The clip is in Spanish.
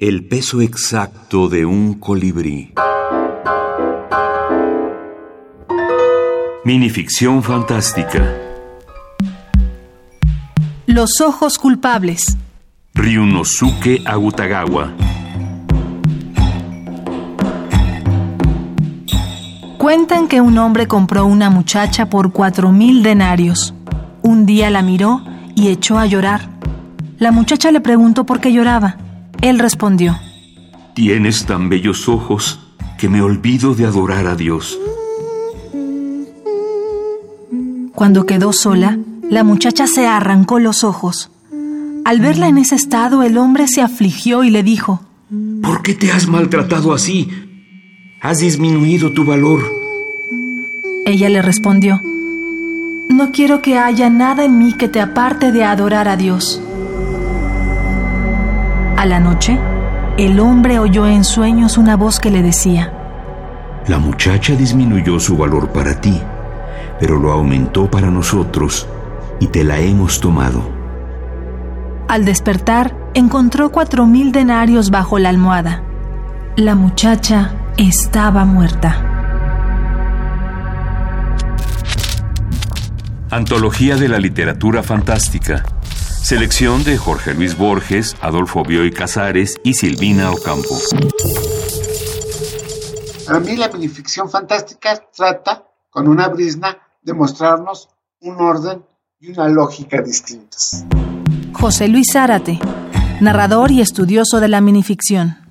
El peso exacto de un colibrí. Minificción fantástica. Los ojos culpables. Ryunosuke Agutagawa. Cuentan que un hombre compró una muchacha por cuatro mil denarios. Un día la miró y echó a llorar. La muchacha le preguntó por qué lloraba. Él respondió, Tienes tan bellos ojos que me olvido de adorar a Dios. Cuando quedó sola, la muchacha se arrancó los ojos. Al verla en ese estado, el hombre se afligió y le dijo, ¿Por qué te has maltratado así? Has disminuido tu valor. Ella le respondió, No quiero que haya nada en mí que te aparte de adorar a Dios. A la noche, el hombre oyó en sueños una voz que le decía, La muchacha disminuyó su valor para ti, pero lo aumentó para nosotros y te la hemos tomado. Al despertar, encontró cuatro mil denarios bajo la almohada. La muchacha estaba muerta. Antología de la Literatura Fantástica. Selección de Jorge Luis Borges, Adolfo Bioy Casares y Silvina Ocampo. Para mí la minificción fantástica trata, con una brisna, de mostrarnos un orden y una lógica distintas. José Luis Zárate, narrador y estudioso de la minificción.